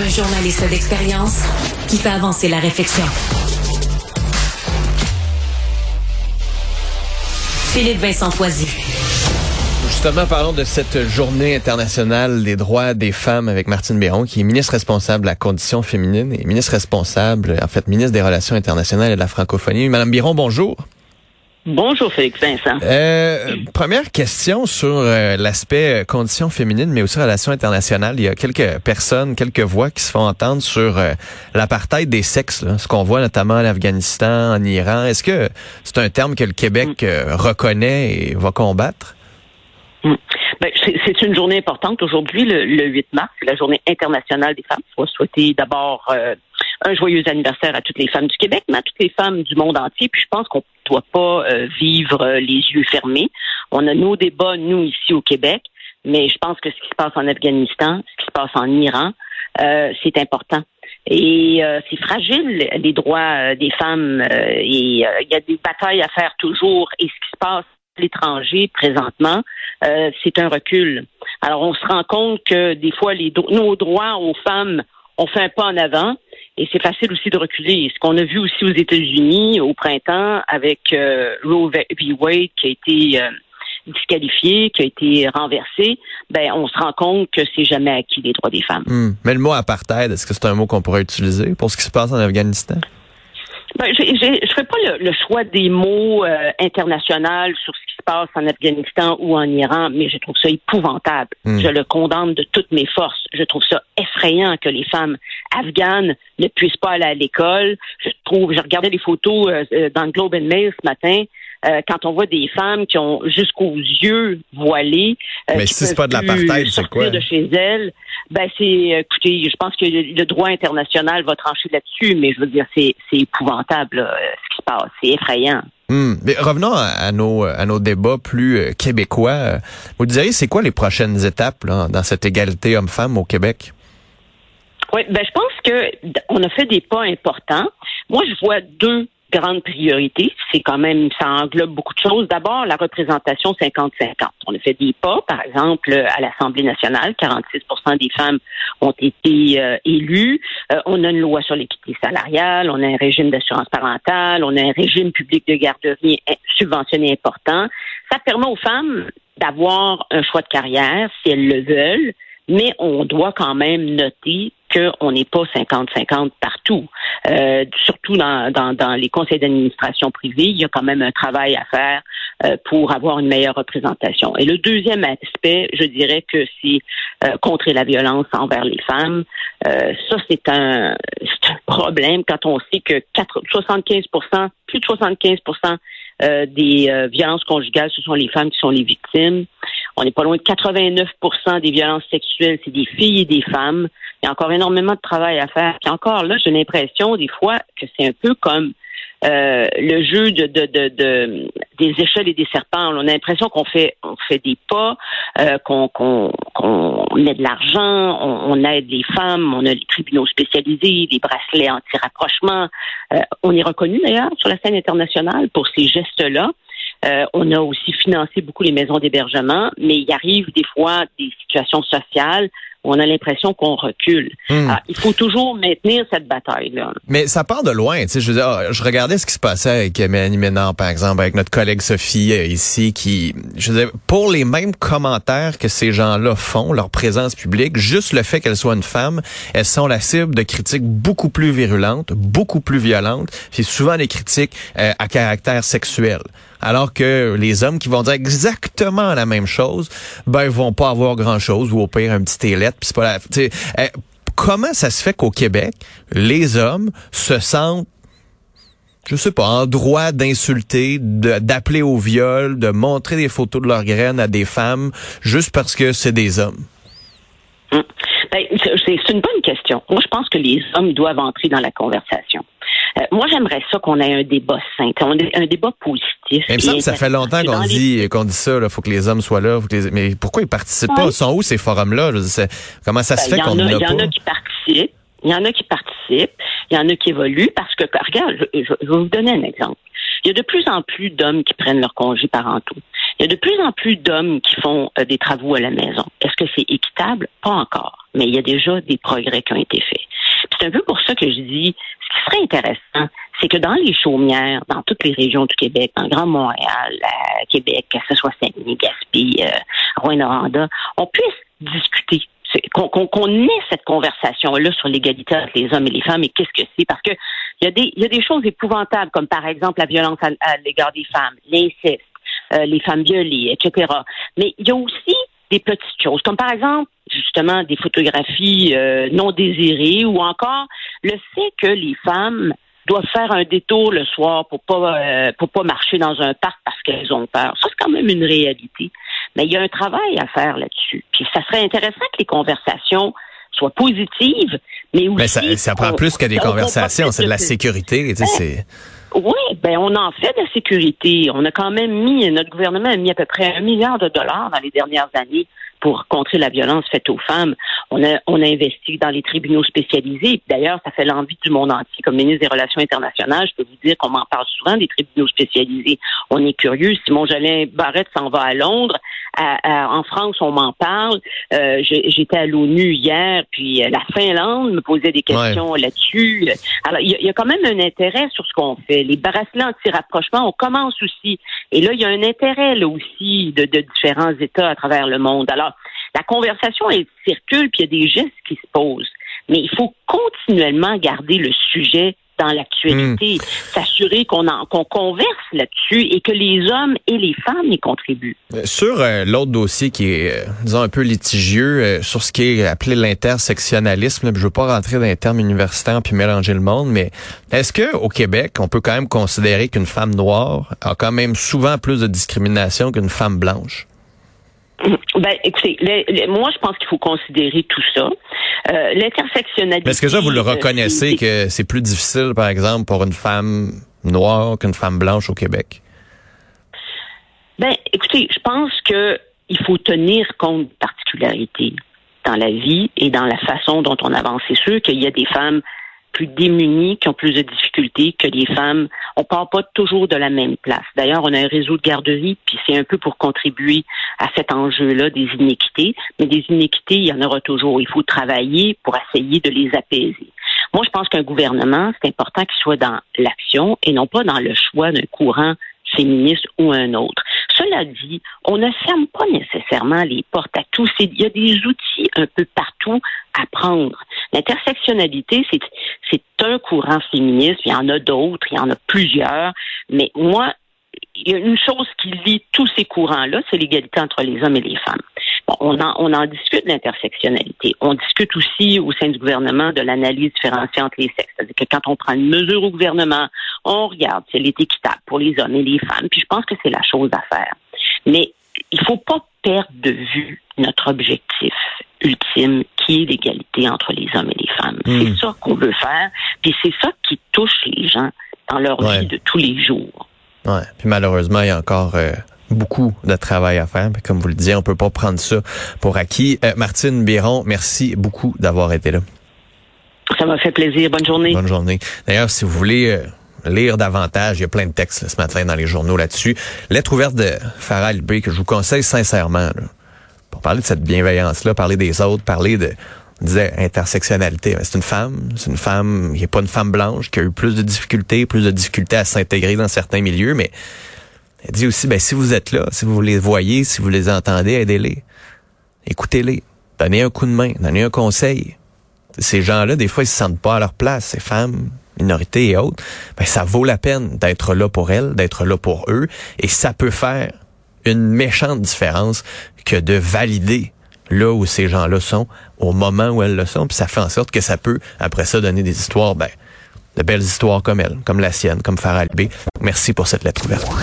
Un journaliste d'expérience qui fait avancer la réflexion. Philippe Vincent Foisy. Justement, parlons de cette journée internationale des droits des femmes avec Martine Béron, qui est ministre responsable de la condition féminine et ministre responsable, en fait, ministre des Relations internationales et de la francophonie. Madame Biron, bonjour. Bonjour Félix Vincent. Euh, première question sur euh, l'aspect euh, condition féminine, mais aussi relations internationales. Il y a quelques personnes, quelques voix qui se font entendre sur euh, l'apartheid des sexes, ce qu'on voit notamment en Afghanistan, en Iran. Est-ce que c'est un terme que le Québec mm. reconnaît et va combattre? Mm. Ben, c'est une journée importante aujourd'hui, le, 8 mars, la journée internationale des femmes. Il faut souhaiter d'abord un joyeux anniversaire à toutes les femmes du Québec, mais à toutes les femmes du monde entier. Puis je pense qu'on ne doit pas euh, vivre euh, les yeux fermés. On a nos débats, nous, ici au Québec, mais je pense que ce qui se passe en Afghanistan, ce qui se passe en Iran, euh, c'est important. Et c'est fragile, les droits des femmes. et il y a des batailles à faire toujours. Et ce qui se passe à l'étranger présentement, c'est un recul. Alors, on se rend compte que des fois, les nos droits aux femmes, on fait un pas en avant, et c'est facile aussi de reculer. Ce qu'on a vu aussi aux États-Unis au printemps avec euh, Roe v. Wade qui a été euh, disqualifié, qui a été renversé, ben on se rend compte que c'est jamais acquis les droits des femmes. Hmm. Mais le mot apartheid, est-ce que c'est un mot qu'on pourrait utiliser pour ce qui se passe en Afghanistan? Ben, je ne ferai pas le, choix des mots euh, internationaux sur ce qui se passe en Afghanistan ou en Iran, mais je trouve ça épouvantable. Hmm. Je le condamne de toutes mes forces. Je trouve ça effrayant que les femmes afghanes ne puissent pas aller à l'école. Je trouve, j'ai regardé les photos euh, euh, dans le Globe and Mail ce matin. Euh, quand on voit des femmes qui ont jusqu'aux yeux voilés, euh, mais si c'est pas de l'apartheid, c'est quoi? de chez elles, ben c'est, écoutez, je pense que le, droit international va trancher là-dessus, mais je veux dire, c'est, c'est épouvantable ce qui se passe, c'est effrayant. Hmm. Mais revenons à, nos à nos débats plus euh, québécois. Vous diriez, c'est quoi les prochaines étapes là, dans cette égalité homme-femme au Québec? Oui, ben je pense que on a fait des pas importants. Moi, je vois deux grande priorité. C'est quand même, ça englobe beaucoup de choses. D'abord, la représentation 50-50. On a fait des pas, par exemple, à l'Assemblée nationale, 46 des femmes ont été euh, élues. Euh, on a une loi sur l'équité salariale, on a un régime d'assurance parentale, on a un régime public de garderie subventionné important. Ça permet aux femmes d'avoir un choix de carrière si elles le veulent, mais on doit quand même noter qu'on n'est pas 50-50 partout. Euh, surtout dans, dans, dans, les conseils d'administration privés, il y a quand même un travail à faire euh, pour avoir une meilleure représentation. Et le deuxième aspect, je dirais que c'est euh, contrer la violence envers les femmes. Euh, ça, c'est un, un, problème quand on sait que 4, 75% plus de 75 euh, des euh, violences conjugales, ce sont les femmes qui sont les victimes. On n'est pas loin de 89% des violences sexuelles, c'est des filles et des femmes. Il y a encore énormément de travail à faire. Puis encore là, j'ai l'impression des fois que c'est un peu comme euh, le jeu de, de, de, des échelles et des serpents. On a l'impression qu'on fait des pas, euh, qu'on met de l'argent, on, aide les femmes, on a les tribunaux spécialisés, les bracelets anti-rapprochement. Euh, on est reconnu d'ailleurs sur la scène internationale pour ces gestes-là. Euh, on a aussi financé beaucoup les maisons d'hébergement, mais il arrive des fois des situations sociales on a l'impression qu'on recule. Hmm. il faut toujours maintenir cette bataille-là. Mais ça part de loin. Tu sais, je, veux dire, je regardais ce qui se passait avec Mélanie Ménard, par exemple, avec notre collègue Sophie euh, ici, qui, je veux dire, pour les mêmes commentaires que ces gens-là font, leur présence publique, juste le fait qu'elle soit une femme, elles sont la cible de critiques beaucoup plus virulentes, beaucoup plus violentes. C'est souvent des critiques euh, à caractère sexuel alors que les hommes qui vont dire exactement la même chose, ben ils vont pas avoir grand chose ou au pire un petit élette, puis c'est pas la, eh, comment ça se fait qu'au Québec, les hommes se sentent je sais pas, en droit d'insulter, d'appeler au viol, de montrer des photos de leurs graines à des femmes juste parce que c'est des hommes? Hum. Ben, c'est une bonne question. Moi, je pense que les hommes doivent entrer dans la conversation. Euh, moi, j'aimerais ça qu'on ait un débat sain, un débat positif. Mais ça, ça fait longtemps qu'on dit qu'on dit ça. Il faut que les hommes soient là. Mais pourquoi ils participent pas? Ils sont où ces forums-là? Comment ça se ben, fait qu'on n'en a, pas Il y en a qui participent. Il y en a qui participent. Il y en a qui évoluent parce que regarde, je, je vais vous donner un exemple. Il y a de plus en plus d'hommes qui prennent leur congé parentaux. Il y a de plus en plus d'hommes qui font euh, des travaux à la maison. Est-ce que c'est équitable? Pas encore. Mais il y a déjà des progrès qui ont été faits. C'est un peu pour ça que je dis, ce qui serait intéressant, c'est que dans les chaumières, dans toutes les régions du Québec, dans le Grand Montréal, à Québec, que ce soit Saguenay, Gaspé, euh, Rouen-Noranda, on puisse discuter qu'on ait cette conversation-là sur l'égalité entre les hommes et les femmes et qu'est-ce que c'est. Parce que il y, a des, y a des choses épouvantables, comme par exemple la violence à, l'égard des femmes, l'inceste, euh, les femmes violées, etc. Mais il y a aussi des petites choses, comme par exemple, justement, des photographies euh, non désirées ou encore le fait que les femmes doivent faire un détour le soir pour pas euh, pour pas marcher dans un parc parce qu'elles ont peur. Ça, c'est quand même une réalité. Mais il y a un travail à faire là-dessus. Puis ça serait intéressant que les conversations soient positives, mais aussi... Mais ça, ça prend plus que des conversations, c'est de la sécurité. Tu sais, oui, ben on en fait de la sécurité. On a quand même mis, notre gouvernement a mis à peu près un milliard de dollars dans les dernières années pour contrer la violence faite aux femmes. On a, on a investi dans les tribunaux spécialisés. D'ailleurs, ça fait l'envie du monde entier. Comme ministre des Relations internationales, je peux vous dire qu'on m'en parle souvent des tribunaux spécialisés. On est curieux. Simon Jolin Barrette s'en va à Londres en France, on m'en parle. Euh, j'étais à l'ONU hier, puis euh, la Finlande me posait des questions là-dessus. Alors, il y, a quand même un intérêt sur ce qu'on fait. Les bracelets anti-rapprochement, on commence aussi. Et là, il y a un intérêt là aussi de, de différents États à travers le monde. Alors, la conversation, elle circule, puis il y a des gestes qui se posent. Mais il faut continuellement garder le sujet dans l'actualité, hmm. s'assurer qu'on qu'on converse là-dessus et que les hommes et les femmes y contribuent. Euh, sur euh, l'autre dossier qui est, euh, disons, un peu litigieux, sur ce qui est appelé l'intersectionnalisme, je veux pas rentrer dans les termes universitaires puis mélanger le monde, mais est-ce que au Québec, on peut quand même considérer qu'une femme noire a quand même souvent plus de discrimination qu'une femme blanche? Ben, écoutez, moi, je pense qu'il faut considérer tout ça. Euh, L'intersectionnalité. Est-ce que ça, vous le reconnaissez que c'est plus difficile, par exemple, pour une femme noire qu'une femme blanche au Québec? Ben, écoutez, je pense que il faut tenir compte de particularités dans la vie et dans la façon dont on avance. C'est sûr qu'il y a des femmes plus démunis, qui ont plus de difficultés que les femmes. On part pas toujours de la même place. D'ailleurs, on a un réseau de garderies, puis c'est un peu pour contribuer à cet enjeu-là des inéquités. Mais des inéquités, il y en aura toujours. Il faut travailler pour essayer de les apaiser. Moi, je pense qu'un gouvernement, c'est important qu'il soit dans l'action et non pas dans le choix d'un courant féministe ou un autre. Cela dit, on ne ferme pas nécessairement les portes à tous. Il y a des outils un peu partout à prendre. L'intersectionnalité, c'est un courant féministe. Il y en a d'autres, il y en a plusieurs. Mais moi, il y a une chose qui lie tous ces courants-là, c'est l'égalité entre les hommes et les femmes. Bon, on en, on en discute de l'intersectionnalité. On discute aussi au sein du gouvernement de l'analyse différenciée entre les sexes. C'est-à-dire que quand on prend une mesure au gouvernement, on regarde si elle est équitable pour les hommes et les femmes. Puis je pense que c'est la chose à faire. Mais il faut pas perdre de vue notre objectif ultime qui est l'égalité entre les hommes et les femmes. Hmm. C'est ça qu'on veut faire, puis c'est ça qui touche les gens dans leur vie de tous les jours. Ouais. Puis malheureusement, il y a encore euh, beaucoup de travail à faire. comme vous le disiez, on peut pas prendre ça pour acquis. Euh, Martine Biron, merci beaucoup d'avoir été là. Ça m'a fait plaisir. Bonne journée. Bonne journée. D'ailleurs, si vous voulez euh, lire davantage, il y a plein de textes ce matin dans les journaux là-dessus. Lettre ouverte de Farah Albé que je vous conseille sincèrement. pour parler de cette bienveillance-là, parler des autres, parler de on disait intersectionnalité. C'est une femme, c'est une femme qui n'est pas une femme blanche, qui a eu plus de difficultés, plus de difficultés à s'intégrer dans certains milieux, mais elle dit aussi, ben, si vous êtes là, si vous les voyez, si vous les entendez, aidez-les. Écoutez-les. Donnez un coup de main, donnez un conseil. Ces gens-là, des fois, ils se sentent pas à leur place, ces femmes, minorités et autres. Ben, ça vaut la peine d'être là pour elles, d'être là pour eux, et ça peut faire une méchante différence que de valider là où ces gens-là sont, au moment où elles le sont, puis ça fait en sorte que ça peut, après ça, donner des histoires, ben, de belles histoires comme elle, comme la sienne, comme Farah Albé. Merci pour cette lettre ouverte.